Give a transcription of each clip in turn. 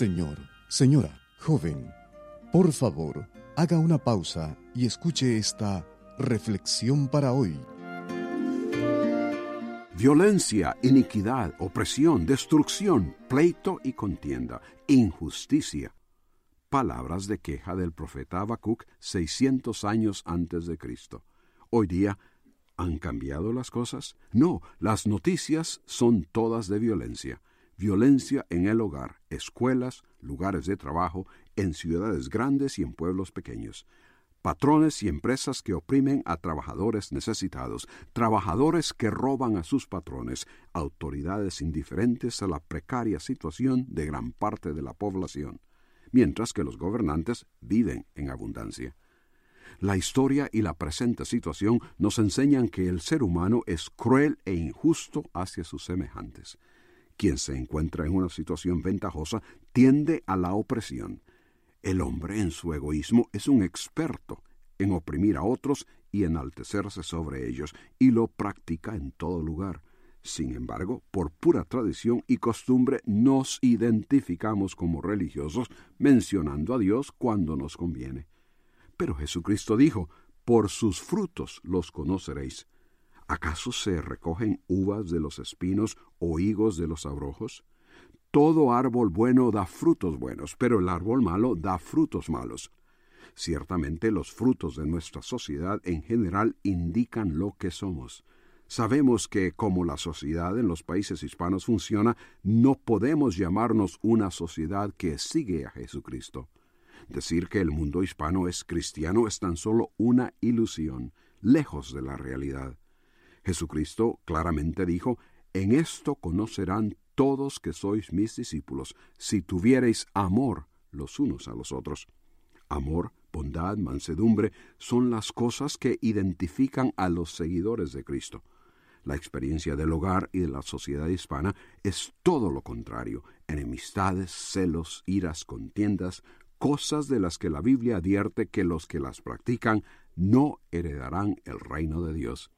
Señor, señora, joven, por favor, haga una pausa y escuche esta reflexión para hoy. Violencia, iniquidad, opresión, destrucción, pleito y contienda, injusticia. Palabras de queja del profeta Habacuc 600 años antes de Cristo. Hoy día, ¿han cambiado las cosas? No, las noticias son todas de violencia. Violencia en el hogar, escuelas, lugares de trabajo, en ciudades grandes y en pueblos pequeños patrones y empresas que oprimen a trabajadores necesitados, trabajadores que roban a sus patrones, autoridades indiferentes a la precaria situación de gran parte de la población, mientras que los gobernantes viven en abundancia. La historia y la presente situación nos enseñan que el ser humano es cruel e injusto hacia sus semejantes. Quien se encuentra en una situación ventajosa tiende a la opresión, el hombre en su egoísmo es un experto en oprimir a otros y enaltecerse sobre ellos, y lo practica en todo lugar. Sin embargo, por pura tradición y costumbre nos identificamos como religiosos mencionando a Dios cuando nos conviene. Pero Jesucristo dijo, por sus frutos los conoceréis. ¿Acaso se recogen uvas de los espinos o higos de los abrojos? Todo árbol bueno da frutos buenos, pero el árbol malo da frutos malos. Ciertamente los frutos de nuestra sociedad en general indican lo que somos. Sabemos que como la sociedad en los países hispanos funciona, no podemos llamarnos una sociedad que sigue a Jesucristo. Decir que el mundo hispano es cristiano es tan solo una ilusión, lejos de la realidad. Jesucristo claramente dijo, En esto conocerán todos que sois mis discípulos, si tuviereis amor los unos a los otros. Amor, bondad, mansedumbre son las cosas que identifican a los seguidores de Cristo. La experiencia del hogar y de la sociedad hispana es todo lo contrario, enemistades, celos, iras, contiendas, cosas de las que la Biblia advierte que los que las practican no heredarán el reino de Dios.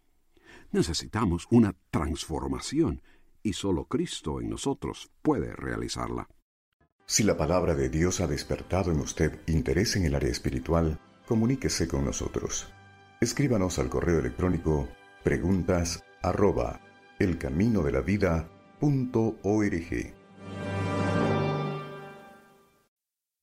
Necesitamos una transformación y solo Cristo en nosotros puede realizarla. Si la palabra de Dios ha despertado en usted interés en el área espiritual, comuníquese con nosotros. Escríbanos al correo electrónico preguntas arroba elcaminodelavida.org.